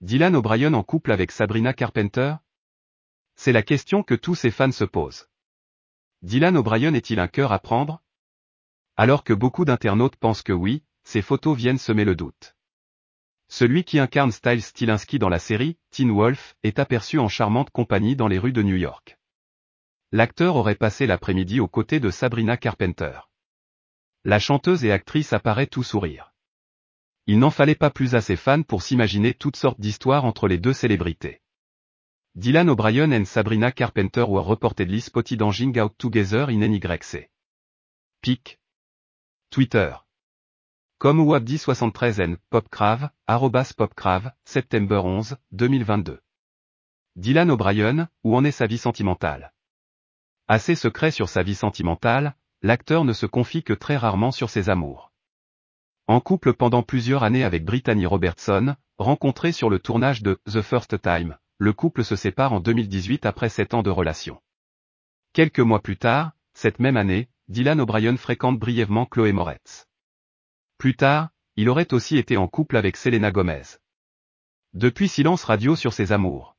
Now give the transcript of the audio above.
Dylan O'Brien en couple avec Sabrina Carpenter? C'est la question que tous ses fans se posent. Dylan O'Brien est-il un cœur à prendre? Alors que beaucoup d'internautes pensent que oui, ces photos viennent semer le doute. Celui qui incarne Styles Stilinski dans la série, Teen Wolf, est aperçu en charmante compagnie dans les rues de New York. L'acteur aurait passé l'après-midi aux côtés de Sabrina Carpenter. La chanteuse et actrice apparaît tout sourire. Il n'en fallait pas plus à ses fans pour s'imaginer toutes sortes d'histoires entre les deux célébrités. Dylan O'Brien and Sabrina Carpenter were reportedly spotted hanging out together in NYC. Pic. Twitter. Comme Wabdi 73 N, Popcrave, arrobas Popcrave, septembre 11, 2022. Dylan O'Brien, où en est sa vie sentimentale? Assez secret sur sa vie sentimentale, l'acteur ne se confie que très rarement sur ses amours. En couple pendant plusieurs années avec Brittany Robertson, rencontrée sur le tournage de The First Time, le couple se sépare en 2018 après sept ans de relation. Quelques mois plus tard, cette même année, Dylan O'Brien fréquente brièvement Chloé Moretz. Plus tard, il aurait aussi été en couple avec Selena Gomez. Depuis silence radio sur ses amours.